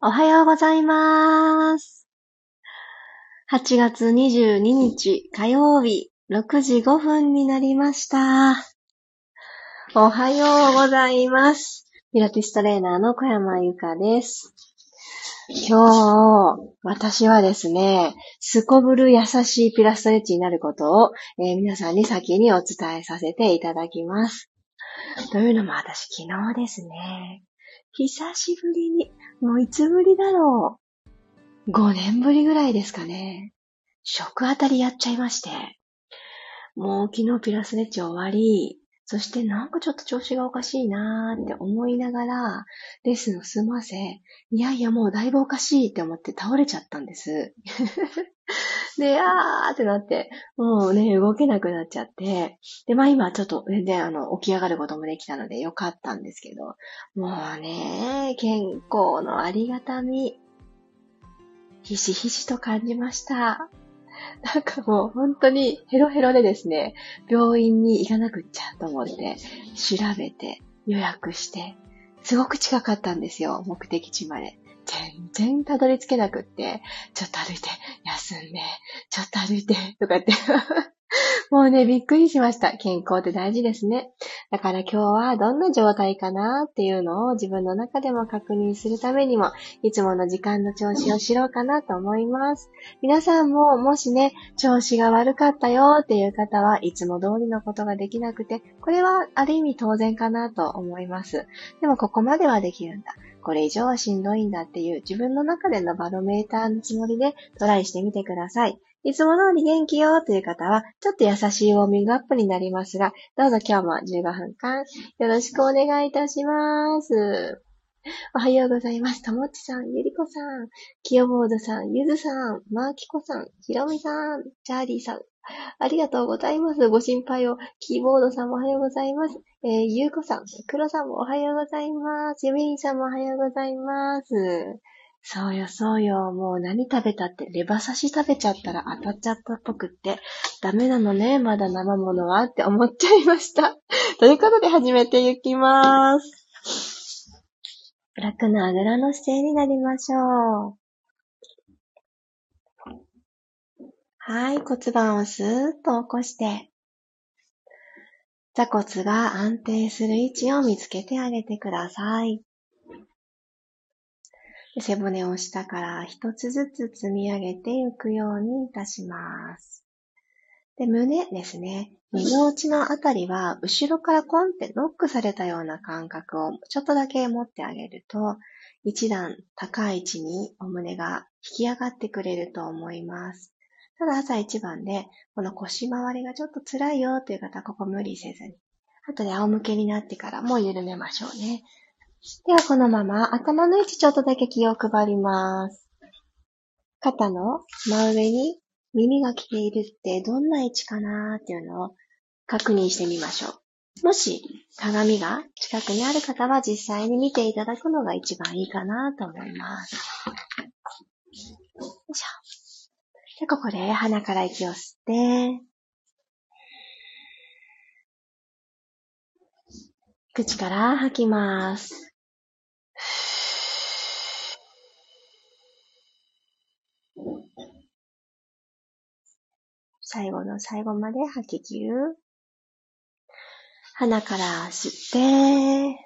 おはようございます。8月22日火曜日6時5分になりました。おはようございます。ピラティストレーナーの小山由かです。今日、私はですね、すこぶる優しいピラストレッチになることを、えー、皆さんに先にお伝えさせていただきます。というのも私昨日ですね、久しぶりに、もういつぶりだろう。5年ぶりぐらいですかね。食あたりやっちゃいまして。もう昨日ピラスレッチ終わり、そしてなんかちょっと調子がおかしいなーって思いながら、レッスンを済ませ、いやいやもうだいぶおかしいって思って倒れちゃったんです。で、あーってなって、もうね、動けなくなっちゃって、で、まあ今ちょっと全然あの、起き上がることもできたのでよかったんですけど、もうね、健康のありがたみ、ひしひしと感じました。なんかもう本当にヘロヘロでですね、病院に行かなくっちゃと思って、調べて予約して、すごく近かったんですよ、目的地まで。全然たどり着けなくって、ちょっと歩いて、休んで、ちょっと歩いて、とかってもうね、びっくりしました。健康って大事ですね。だから今日はどんな状態かなっていうのを自分の中でも確認するためにも、いつもの時間の調子を知ろうかなと思います。皆さんももしね、調子が悪かったよっていう方はいつも通りのことができなくて、これはある意味当然かなと思います。でもここまではできるんだ。これ以上はしんどいんだっていう自分の中でのバロメーターのつもりでトライしてみてください。いつも通り元気よという方は、ちょっと優しいウォーミングアップになりますが、どうぞ今日も15分間よろしくお願いいたします。おはようございます。ともっちさん、ゆりこさん、きよボードさん、ゆずさん、まーきこさん、ひろみさん、チャーリーさん、ありがとうございます。ご心配を。キーボードさんもおはようございます。えー、ゆうこさん、くろさんもおはようございます。ゆみりさんもおはようございます。そうよ、そうよ。もう何食べたって、レバ刺し食べちゃったら当たっちゃったっぽくって、ダメなのね、まだ生物はって思っちゃいました。ということで始めていきます。楽なあぐらの姿勢になりましょう。はい、骨盤をスーッと起こして、座骨が安定する位置を見つけてあげてください。背骨を下から一つずつ積み上げていくようにいたします。で、胸ですね。二の内のあたりは、後ろからコンってノックされたような感覚をちょっとだけ持ってあげると、一段高い位置にお胸が引き上がってくれると思います。ただ朝一番で、この腰回りがちょっと辛いよという方はここ無理せずに。後で仰向けになってからも緩めましょうね。ではこのまま頭の位置ちょっとだけ気を配ります。肩の真上に耳が来ているってどんな位置かなーっていうのを確認してみましょう。もし鏡が近くにある方は実際に見ていただくのが一番いいかなと思います。よいしょ。で、ここで鼻から息を吸って、口から吐きます。最後の最後まで吐き切る。鼻から吸って、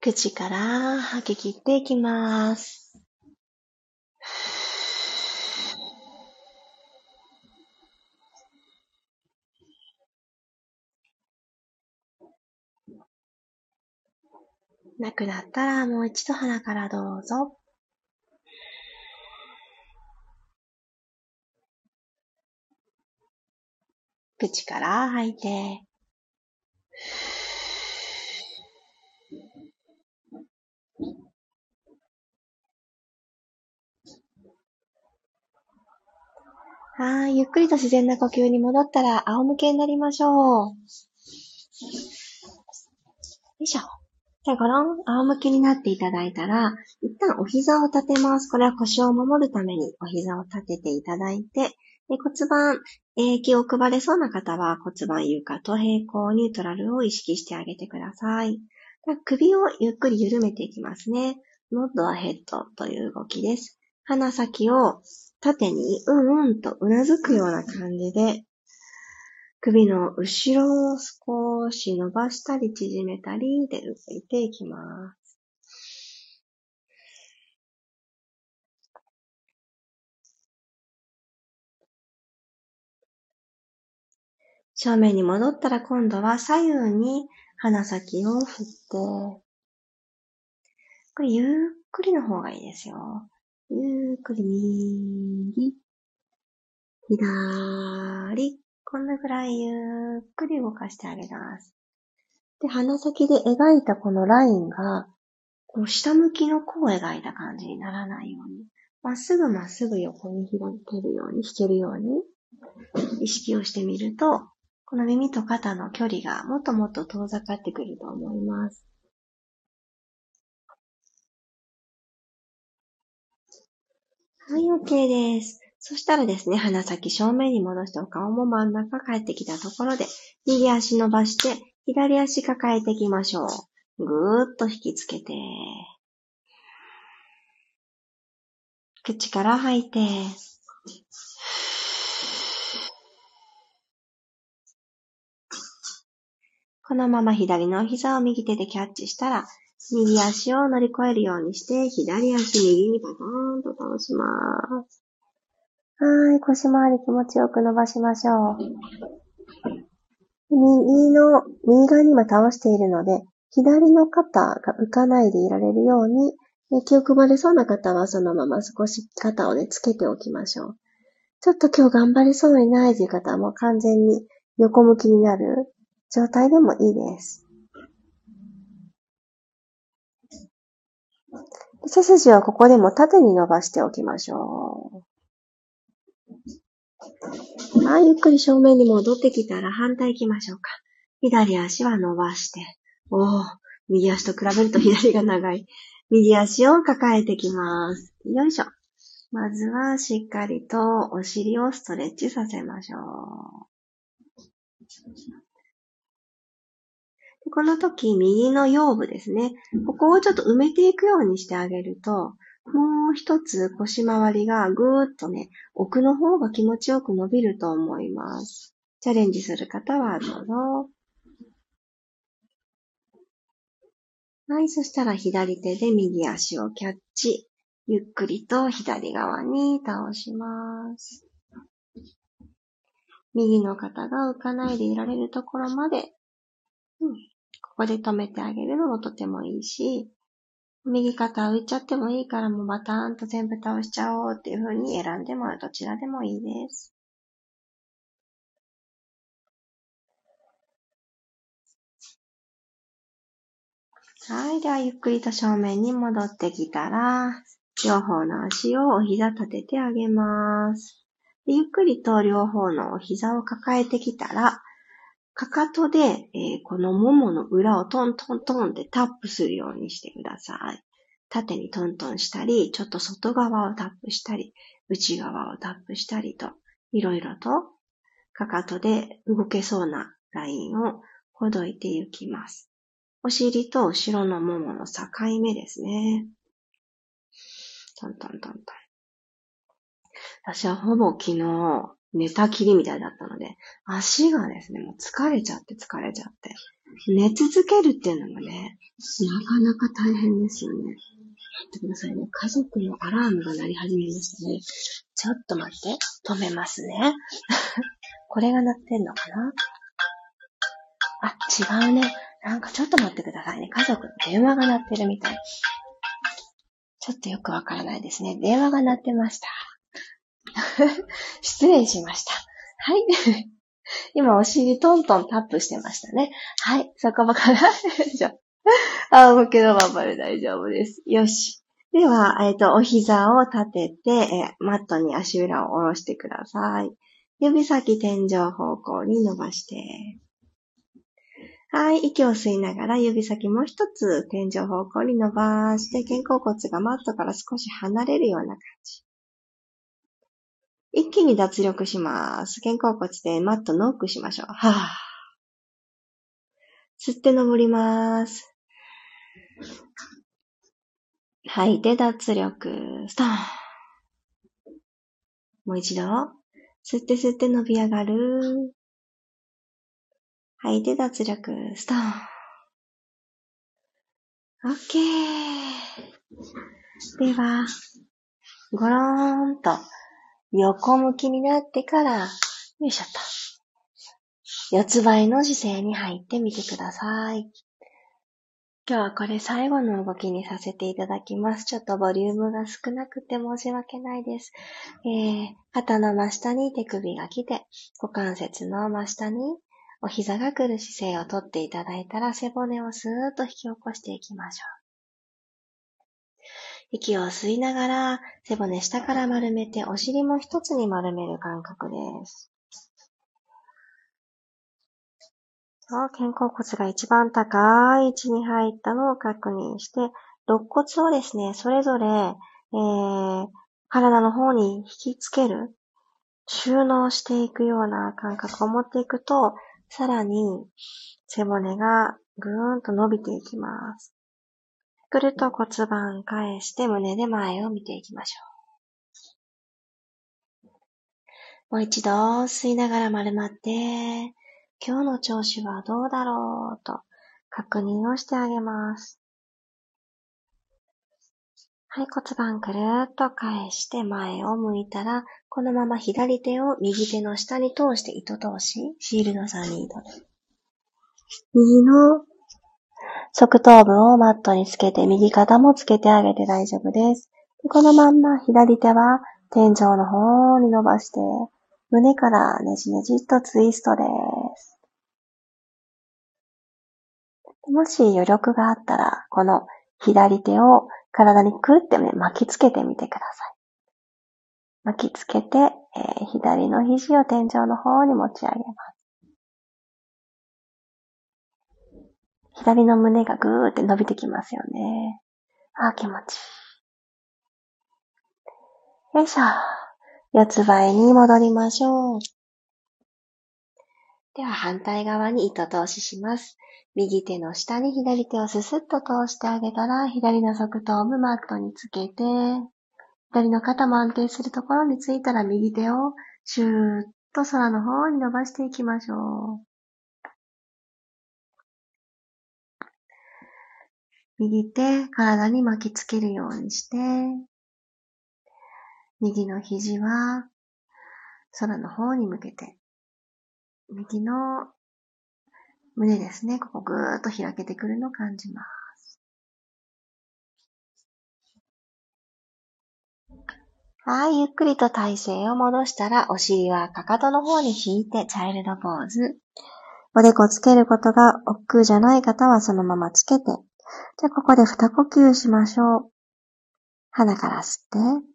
口から吐き切っていきます。なくなったらもう一度鼻からどうぞ。口から吐いて。はい、ゆっくりと自然な呼吸に戻ったら仰向けになりましょう。よいしょ。じゃあ、ごろん、仰向けになっていただいたら、一旦お膝を立てます。これは腰を守るためにお膝を立てていただいて、で骨盤、え、気を配れそうな方は骨盤床と平行ニュートラルを意識してあげてください。首をゆっくり緩めていきますね。ノッドアヘッドという動きです。鼻先を縦にうんうんとうなずくような感じで、首の後ろを少し伸ばしたり縮めたりで動いていきます。正面に戻ったら今度は左右に鼻先を振って、これゆっくりの方がいいですよ。ゆっくり右、左、こんなぐらいゆっくり動かしてあげます。で、鼻先で描いたこのラインが、こう下向きの弧を描いた感じにならないように、まっすぐまっすぐ横に開けるように、引けるように、意識をしてみると、この耳と肩の距離がもっともっと遠ざかってくると思います。はい、OK です。そしたらですね、鼻先正面に戻してお顔も真ん中帰ってきたところで、右足伸ばして、左足抱えていきましょう。ぐーっと引きつけて、口から吐いて、このまま左の膝を右手でキャッチしたら、右足を乗り越えるようにして、左足右にバトーンと倒します。はい、腰回り気持ちよく伸ばしましょう。右の、右側に今倒しているので、左の肩が浮かないでいられるように、気を配れそうな方はそのまま少し肩をね、つけておきましょう。ちょっと今日頑張れそうにないという方はもう完全に横向きになる状態でもいいです。背筋はここでも縦に伸ばしておきましょう。はい、ゆっくり正面に戻ってきたら反対行きましょうか。左足は伸ばして。おー、右足と比べると左が長い。右足を抱えてきます。よいしょ。まずはしっかりとお尻をストレッチさせましょう。この時、右の腰部ですね。ここをちょっと埋めていくようにしてあげると、もう一つ腰回りがぐーっとね、奥の方が気持ちよく伸びると思います。チャレンジする方はどうぞ。はい、そしたら左手で右足をキャッチ。ゆっくりと左側に倒します。右の肩が浮かないでいられるところまで、うん、ここで止めてあげるのもとてもいいし、右肩浮いちゃってもいいからもうバターンと全部倒しちゃおうっていう風に選んでもどちらでもいいです。はい。では、ゆっくりと正面に戻ってきたら、両方の足をお膝立ててあげます。ゆっくりと両方のお膝を抱えてきたら、かかとで、えー、このももの裏をトントントンってタップするようにしてください。縦にトントンしたり、ちょっと外側をタップしたり、内側をタップしたりと、いろいろと、かかとで動けそうなラインをほどいていきます。お尻と後ろのももの境目ですね。トントントントン。私はほぼ昨日、寝たきりみたいだったので、足がですね、もう疲れちゃって疲れちゃって。寝続けるっていうのもね、なかなか大変ですよね。待ってくださいね。家族のアラームが鳴り始めましたね。ちょっと待って。止めますね。これが鳴ってんのかな？あ、違うね。なんかちょっと待ってくださいね。家族の電話が鳴ってるみたい。ちょっとよくわからないですね。電話が鳴ってました。失礼しました。はい。今、お尻トントンタップしてましたね。はい。そこばから、じゃあ、向けのままで大丈夫です。よし。では、えっ、ー、と、お膝を立てて、えマットに足裏を下ろしてください。指先天井方向に伸ばして。はい。息を吸いながら指先もう一つ天井方向に伸ばして、肩甲骨がマットから少し離れるような感じ。一気に脱力します。肩甲骨でマットノックしましょう。はぁ。吸って登ります。吐いて脱力。ストーン。もう一度。吸って吸って伸び上がる。吐いて脱力。ストーン。オッケー。では、ゴローンと横向きになってから、よいしょっと。四つ倍の姿勢に入ってみてください。今日はこれ最後の動きにさせていただきます。ちょっとボリュームが少なくて申し訳ないです。えー、肩の真下に手首が来て、股関節の真下にお膝が来る姿勢をとっていただいたら背骨をスーッと引き起こしていきましょう。息を吸いながら背骨下から丸めてお尻も一つに丸める感覚です。肩甲骨が一番高い位置に入ったのを確認して、肋骨をですね、それぞれ、えー、体の方に引きつける、収納していくような感覚を持っていくと、さらに背骨がぐーんと伸びていきます。くると骨盤返して胸で前を見ていきましょう。もう一度吸いながら丸まって、今日の調子はどうだろうと確認をしてあげます。はい、骨盤くるっと返して前を向いたら、このまま左手を右手の下に通して糸通し、シールド3ニードル。右の側頭部をマットにつけて、右肩もつけてあげて大丈夫です。このまんま左手は天井の方に伸ばして、胸からねじねじっとツイストです。もし余力があったら、この左手を体にくってね、巻きつけてみてください。巻きつけて、えー、左の肘を天井の方に持ち上げます。左の胸がぐーって伸びてきますよね。あー気持ちいい。よいしょ。四つ倍に戻りましょう。では反対側に糸通しします。右手の下に左手をススッと通してあげたら、左の側頭部マットにつけて、左の肩も安定するところについたら右手をシューッと空の方に伸ばしていきましょう。右手、体に巻きつけるようにして、右の肘は空の方に向けて、右の胸ですね。ここぐーっと開けてくるのを感じます。はい、ゆっくりと体勢を戻したら、お尻はかかとの方に引いて、チャイルドポーズ。おでこつけることが億劫じゃない方はそのままつけて。じゃあ、ここで二呼吸しましょう。鼻から吸って。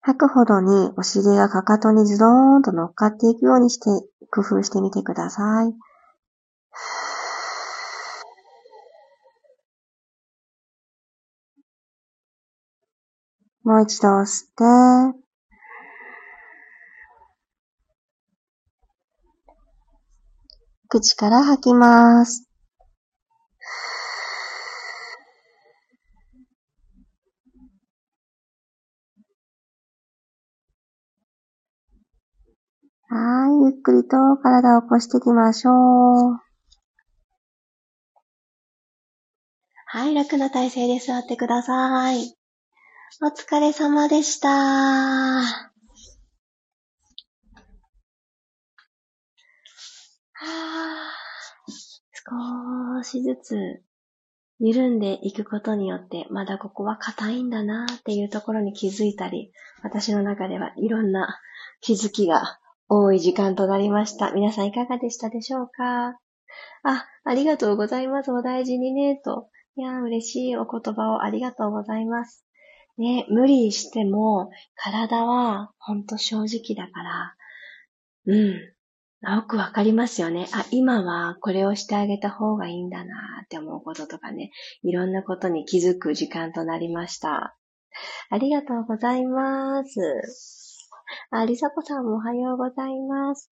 吐くほどにお尻がかかとにズドーンと乗っかっていくようにして工夫してみてください。もう一度吸って、口から吐きます。はい、ゆっくりと体を起こしていきましょう。はい、楽な体勢で座ってください。お疲れ様でした。はあ少しずつ緩んでいくことによって、まだここは硬いんだなっていうところに気づいたり、私の中ではいろんな気づきが多い時間となりました。皆さんいかがでしたでしょうか？あ、ありがとうございます。お大事にね、と。いや、嬉しいお言葉をありがとうございます。ね、無理しても、体はほんと正直だから、うん、よくわかりますよね。あ、今はこれをしてあげた方がいいんだなって思うこととかね、いろんなことに気づく時間となりました。ありがとうございます。あ、りさこさんもおはようございます。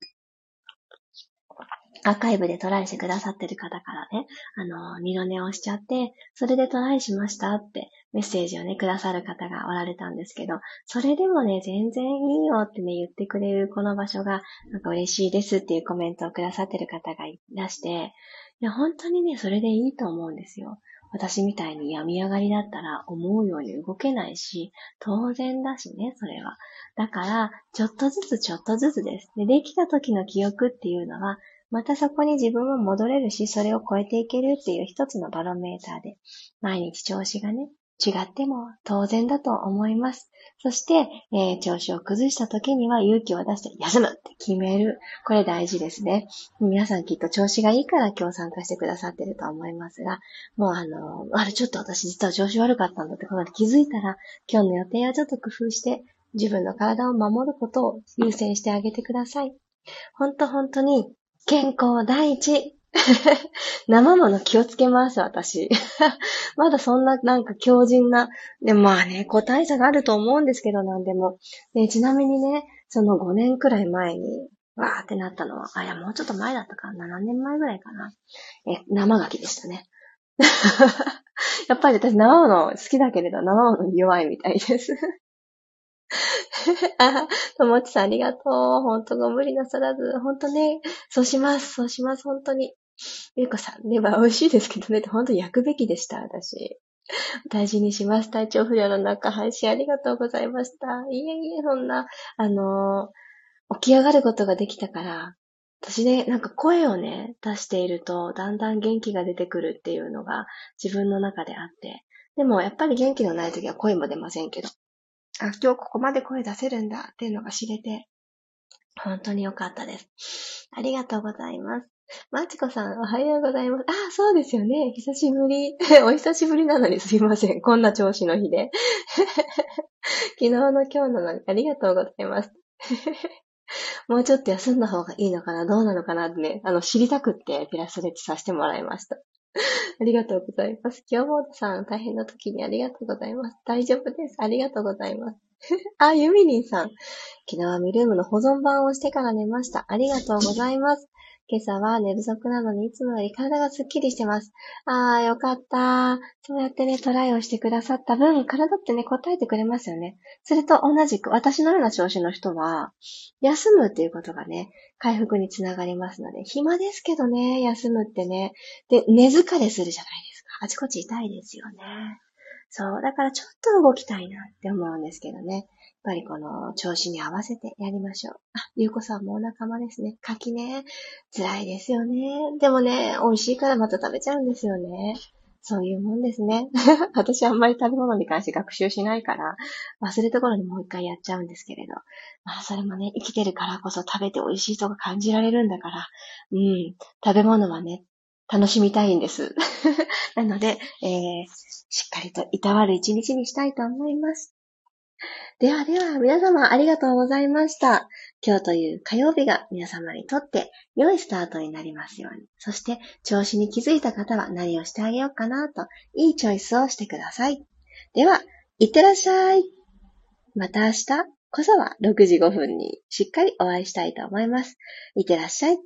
アーカイブでトライしてくださってる方からね、あの、二度寝をしちゃって、それでトライしましたってメッセージをね、くださる方がおられたんですけど、それでもね、全然いいよってね、言ってくれるこの場所が、なんか嬉しいですっていうコメントをくださってる方がいらして、いや、本当にね、それでいいと思うんですよ。私みたいに病み上がりだったら思うように動けないし、当然だしね、それは。だから、ちょっとずつちょっとずつです。で、できた時の記憶っていうのは、またそこに自分も戻れるし、それを超えていけるっていう一つのバロメーターで、毎日調子がね、違っても当然だと思います。そして、えー、調子を崩した時には勇気を出して休むって決める。これ大事ですね。皆さんきっと調子がいいから今日参加してくださってると思いますが、もうあの、あれちょっと私実は調子悪かったんだってことで気づいたら、今日の予定をちょっと工夫して、自分の体を守ることを優先してあげてください。ほんと本当に健康第一。生もの気をつけます、私。まだそんななんか強靭な、でまあね、個体差があると思うんですけど、なんでも。でちなみにね、その5年くらい前に、わーってなったのは、あ、いや、もうちょっと前だったかな、7年前ぐらいかな。え、生牡蠣でしたね。やっぱり私生もの好きだけれど、生もの弱いみたいです。あ、ともちさんありがとう。ほんとご無理なさらず。ほんとね、そうします。そうします。ほんとに。ゆうこさん、ね、まあ美味しいですけどね、ほんと焼くべきでした、私。大事にします。体調不良の中、配信ありがとうございました。いえいえ、そんな、あの、起き上がることができたから、私ね、なんか声をね、出していると、だんだん元気が出てくるっていうのが自分の中であって。でも、やっぱり元気のない時は声も出ませんけど。あ、今日ここまで声出せるんだっていうのが知れて、本当に良かったです。ありがとうございます。まちこさん、おはようございます。あ、そうですよね。久しぶり。お久しぶりなのにすいません。こんな調子の日で。昨日の今日なのにありがとうございます。もうちょっと休んだ方がいいのかなどうなのかなってね、あの、知りたくってピラストレッチさせてもらいました。ありがとうございます。今日もさん、大変な時にありがとうございます。大丈夫です。ありがとうございます。あ、ゆみりんさん。昨日はミルームの保存版をしてから寝ました。ありがとうございます。今朝は寝不足なのにいつもより体がスッキリしてます。あー、よかった。そうやってね、トライをしてくださった分、体ってね、答えてくれますよね。それと同じく、私のような調子の人は、休むっていうことがね、回復につながりますので、暇ですけどね、休むってね。で、寝疲れするじゃないですか。あちこち痛いですよね。そう。だからちょっと動きたいなって思うんですけどね。ぱりこの調子に合わせてやりましょう。あ、ゆうこさんもお仲間ですね。柿ね。辛いですよね。でもね、美味しいからまた食べちゃうんですよね。そういうもんですね。私あんまり食べ物に関して学習しないから、忘れた頃にもう一回やっちゃうんですけれど。まあそれもね、生きてるからこそ食べて美味しいとか感じられるんだから、うん、食べ物はね、楽しみたいんです。なので、えー、しっかりといたわる一日にしたいと思います。ではでは、皆様ありがとうございました。今日という火曜日が皆様にとって良いスタートになりますように。そして、調子に気づいた方は何をしてあげようかなと、いいチョイスをしてください。では、いってらっしゃい。また明日こそは6時5分にしっかりお会いしたいと思います。いってらっしゃい。